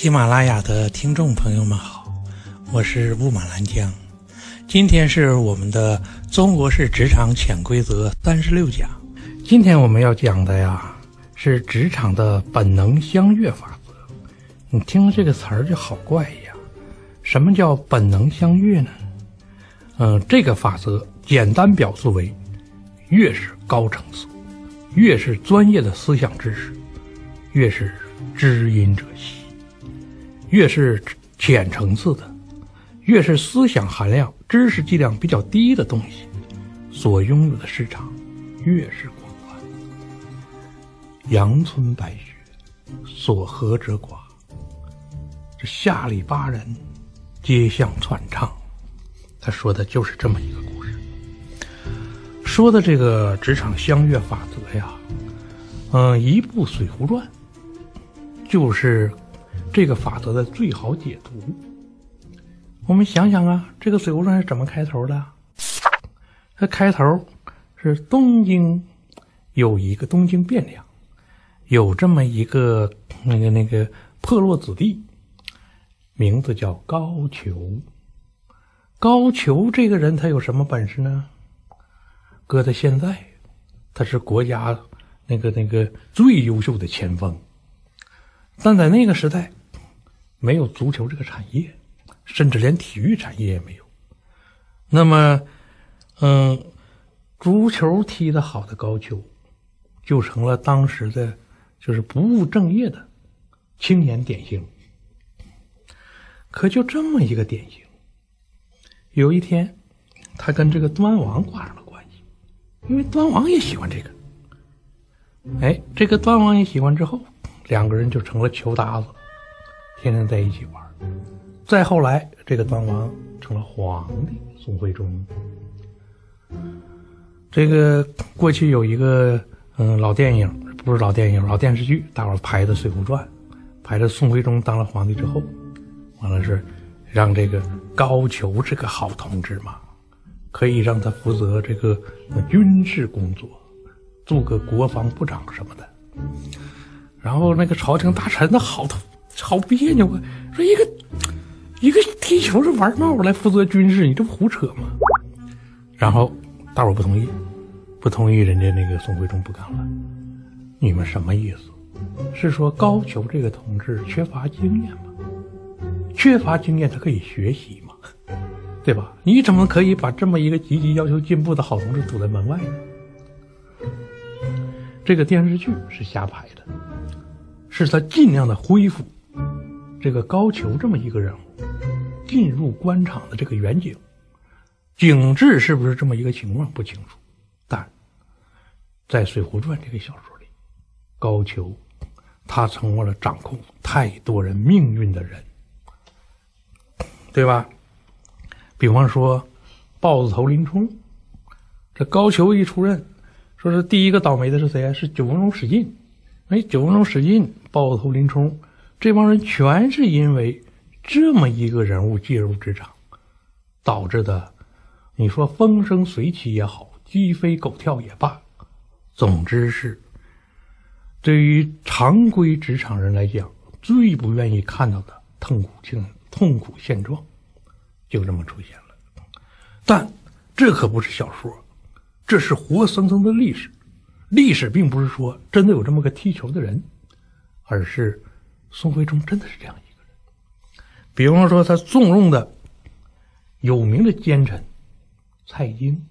喜马拉雅的听众朋友们好，我是雾满兰江。今天是我们的《中国式职场潜规则》三十六讲。今天我们要讲的呀，是职场的本能相悦法则。你听这个词儿就好怪呀，什么叫本能相悦呢？嗯，这个法则简单表述为：越是高层次，越是专业的思想知识，越是知音者稀。越是浅层次的，越是思想含量、知识计量比较低的东西，所拥有的市场越是广泛。阳春白雪，所合者寡。这下里巴人，皆向传唱。他说的就是这么一个故事。说的这个职场相悦法则呀，嗯，一部《水浒传》就是。这个法则的最好解读，我们想想啊，这个《水浒传》是怎么开头的？它开头是东京有一个东京汴梁，有这么一个那个那个破落子弟，名字叫高俅。高俅这个人他有什么本事呢？搁在现在，他是国家那个那个最优秀的前锋，但在那个时代。没有足球这个产业，甚至连体育产业也没有。那么，嗯，足球踢得好的高俅，就成了当时的，就是不务正业的青年典型。可就这么一个典型，有一天，他跟这个端王挂上了关系，因为端王也喜欢这个。哎，这个端王也喜欢之后，两个人就成了球搭子。天天在一起玩，再后来，这个端王成了皇帝宋徽宗。这个过去有一个嗯老电影，不是老电影，老电视剧，大伙拍的《水浒传》，拍的宋徽宗当了皇帝之后，完了是让这个高俅这个好同志嘛，可以让他负责这个军事工作，做个国防部长什么的。然后那个朝廷大臣的好头。好别扭啊！说一个一个踢球是玩闹来负责军事，你这不胡扯吗？然后大伙不同意，不同意，人家那个宋徽宗不干了。你们什么意思？是说高俅这个同志缺乏经验吗？缺乏经验，他可以学习吗？对吧？你怎么可以把这么一个积极要求进步的好同志堵在门外呢？这个电视剧是瞎拍的，是他尽量的恢复。这个高俅这么一个人物进入官场的这个远景，景致是不是这么一个情况不清楚，但在《水浒传》这个小说里，高俅他成为了掌控太多人命运的人，对吧？比方说豹子头林冲，这高俅一出任，说是第一个倒霉的是谁啊？是九纹龙史进。哎，九纹龙史进，豹子头林冲。这帮人全是因为这么一个人物介入职场导致的。你说风生水起也好，鸡飞狗跳也罢，总之是对于常规职场人来讲最不愿意看到的痛苦境、痛苦现状，就这么出现了。但这可不是小说，这是活生生的历史。历史并不是说真的有这么个踢球的人，而是。宋徽宗真的是这样一个人，比方说他重用的有名的奸臣蔡京。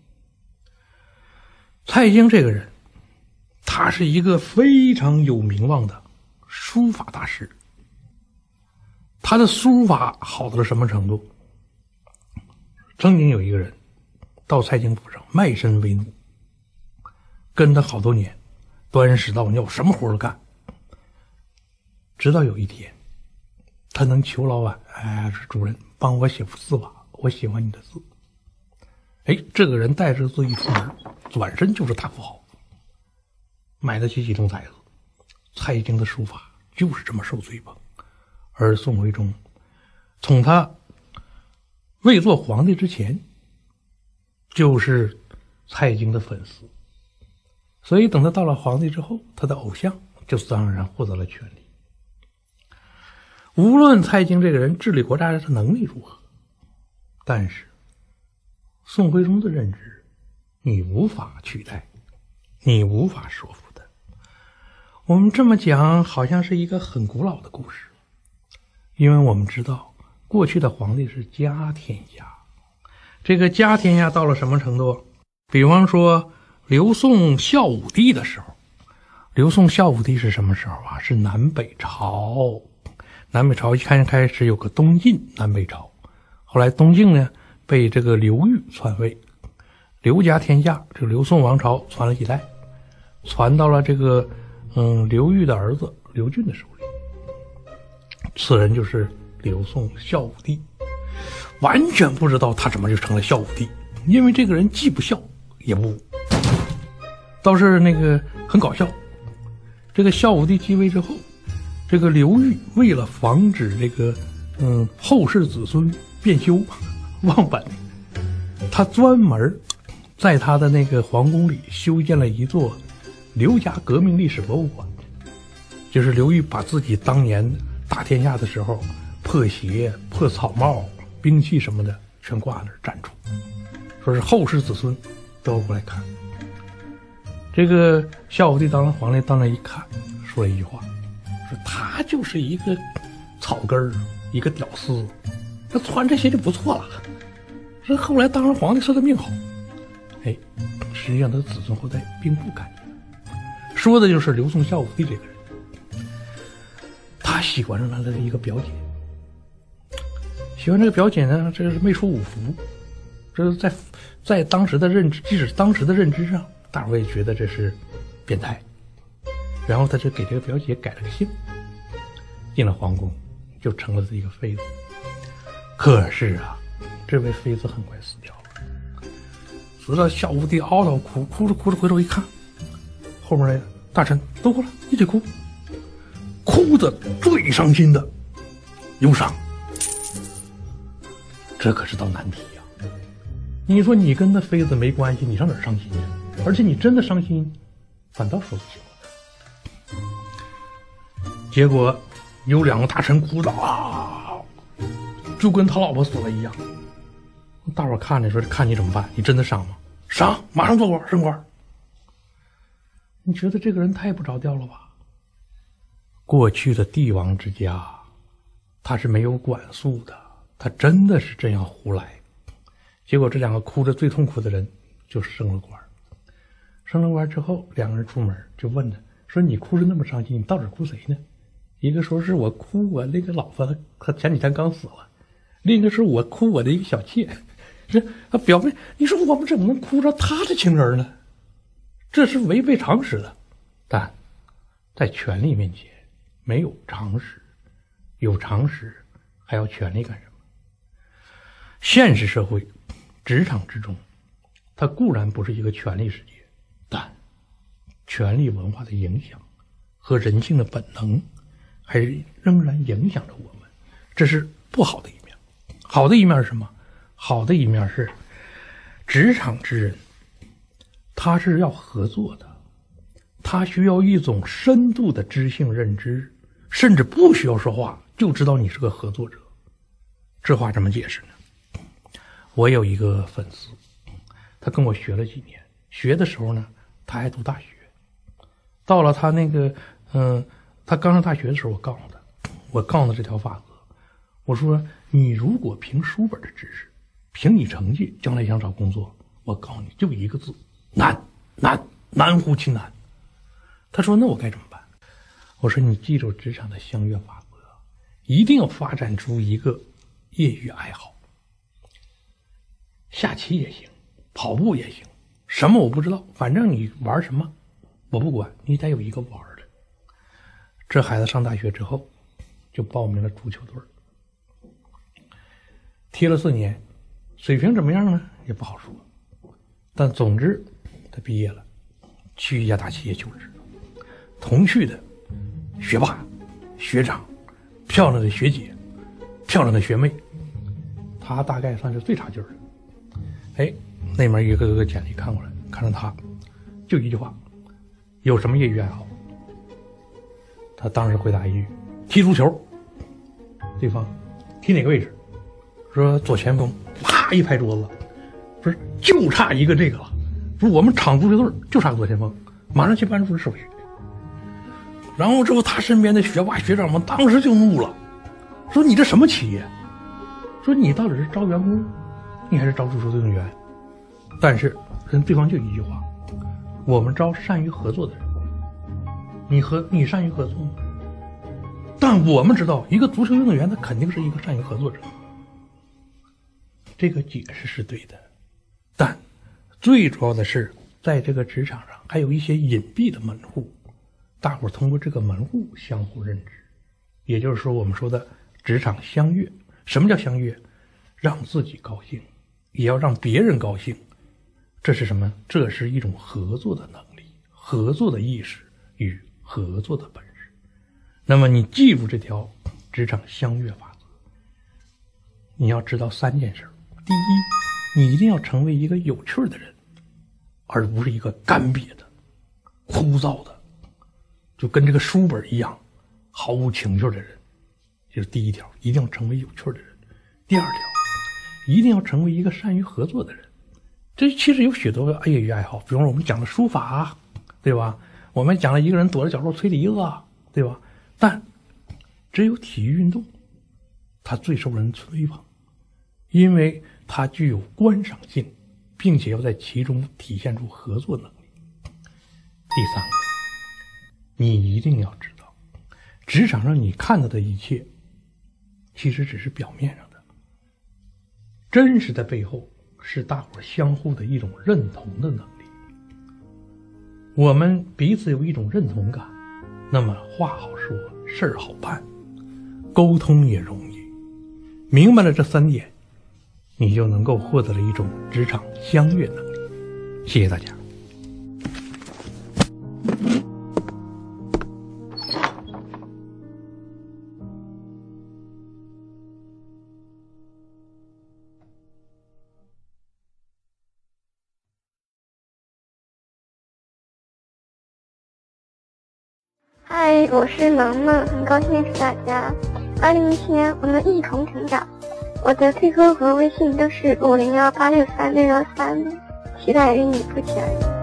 蔡京这个人，他是一个非常有名望的书法大师。他的书法好到了什么程度？曾经有一个人到蔡京府上卖身为奴，跟他好多年，端屎倒尿，什么活都干。直到有一天，他能求老板：“哎，主人，帮我写幅字吧，我喜欢你的字。”哎，这个人带着字一出门，转身就是大富豪，买得起几栋宅子。蔡京的书法就是这么受追捧，而宋徽宗从他未做皇帝之前，就是蔡京的粉丝，所以等他到了皇帝之后，他的偶像就自然而然获得了权力。无论蔡京这个人治理国家的能力如何，但是宋徽宗的认知，你无法取代，你无法说服的。我们这么讲，好像是一个很古老的故事，因为我们知道过去的皇帝是家天下，这个家天下到了什么程度？比方说刘宋孝武帝的时候，刘宋孝武帝是什么时候啊？是南北朝。南北朝一开开始有个东晋南北朝，后来东晋呢被这个刘裕篡位，刘家天下，这个刘宋王朝传了几代，传到了这个嗯刘裕的儿子刘俊的手里，此人就是刘宋孝武帝，完全不知道他怎么就成了孝武帝，因为这个人既不孝也不武，倒是那个很搞笑，这个孝武帝继位之后。这个刘裕为了防止这个，嗯，后世子孙变修、忘本，他专门在他的那个皇宫里修建了一座刘家革命历史博物馆。就是刘裕把自己当年打天下的时候破鞋、破草帽、兵器什么的全挂那儿展出，说是后世子孙都要过来看。这个孝武帝当了皇帝，到那一看，说了一句话。说他就是一个草根儿，一个屌丝，他穿这些就不错了。说后来当了皇帝，说他命好。哎，实际上他的子孙后代并不干净。说的就是刘宋孝武帝这个人，他喜欢上了他的一个表姐。喜欢这个表姐呢，这是没出五福。这是在在当时的认知，即使当时的认知上，大伙也觉得这是变态。然后他就给这个表姐改了个姓，进了皇宫，就成了一个妃子。可是啊，这位妃子很快死掉了。死了，孝武帝嗷嗷哭，哭着哭着回头一看，后面的大臣都过来一起哭，哭的最伤心的忧伤。这可是道难题呀！你说你跟那妃子没关系，你上哪儿伤心去？而且你真的伤心，反倒说不清。结果有两个大臣哭的啊，就跟他老婆死了一样。大伙看着说：“看你怎么办？你真的伤吗？伤，马上做官升官。”你觉得这个人太不着调了吧？过去的帝王之家，他是没有管束的，他真的是这样胡来。结果这两个哭着最痛苦的人就升了官。升了官之后，两个人出门就问他说：“你哭着那么伤心，你到底哭谁呢？”一个说是我哭我那个老婆，她前几天刚死了；另一个是我哭我的一个小妾。这他表面你说我们怎么能哭着他的情人呢？这是违背常识的。但在权力面前，没有常识，有常识还要权力干什么？现实社会，职场之中，它固然不是一个权力世界，但权力文化的影响和人性的本能。还仍然影响着我们，这是不好的一面。好的一面是什么？好的一面是，职场之人，他是要合作的，他需要一种深度的知性认知，甚至不需要说话就知道你是个合作者。这话怎么解释呢？我有一个粉丝，他跟我学了几年，学的时候呢，他还读大学，到了他那个嗯。他刚上大学的时候，我告诉他，我告诉他这条法则，我说你如果凭书本的知识，凭你成绩，将来想找工作，我告诉你就一个字，难，难，难乎其难。他说那我该怎么办？我说你记住职场的相约法则，一定要发展出一个业余爱好，下棋也行，跑步也行，什么我不知道，反正你玩什么，我不管，你得有一个玩。这孩子上大学之后，就报名了足球队踢了四年，水平怎么样呢？也不好说。但总之，他毕业了，去一家大企业就职。同去的学霸、学长、漂亮的学姐、漂亮的学妹，他大概算是最差劲儿的。哎，那边一个个简历看过来，看着他，就一句话：有什么业余爱好？他当时回答一句：“踢足球。”对方踢哪个位置？说左前锋，啪一拍桌子，不是就差一个这个了。说我们厂足球队就差个左前锋，马上去班主任手续。然后之后，他身边的学霸学长们当时就怒了，说你这什么企业？说你到底是招员工，你还是招足球运动员？但是跟对方就一句话：我们招善于合作的人。你和你善于合作吗？但我们知道，一个足球运动员他肯定是一个善于合作者。这个解释是对的，但最主要的是，在这个职场上还有一些隐蔽的门户，大伙儿通过这个门户相互认知，也就是说，我们说的职场相悦。什么叫相悦？让自己高兴，也要让别人高兴，这是什么？这是一种合作的能力、合作的意识与合作的本事。那么，你记住这条职场相悦法则，你要知道三件事。第一，你一定要成为一个有趣的人，而不是一个干瘪的、枯燥的，就跟这个书本一样毫无情趣的人。这是第一条，一定要成为有趣的人。第二条，一定要成为一个善于合作的人。这其实有许多业余爱好，比方说我们讲的书法，对吧？我们讲了一个人躲在角落吹笛子，对吧？但只有体育运动，它最受人吹捧，因为。它具有观赏性，并且要在其中体现出合作能力。第三，你一定要知道，职场上你看到的一切，其实只是表面上的，真实的背后是大伙相互的一种认同的能力。我们彼此有一种认同感，那么话好说，事儿好办，沟通也容易。明白了这三点。你就能够获得了一种职场相悦能力。谢谢大家。嗨，我是萌萌，很高兴认识大家。二零一七年，我们一同成长。我的 QQ 和微信都是五零幺八六三六幺三，期待与你不期而遇。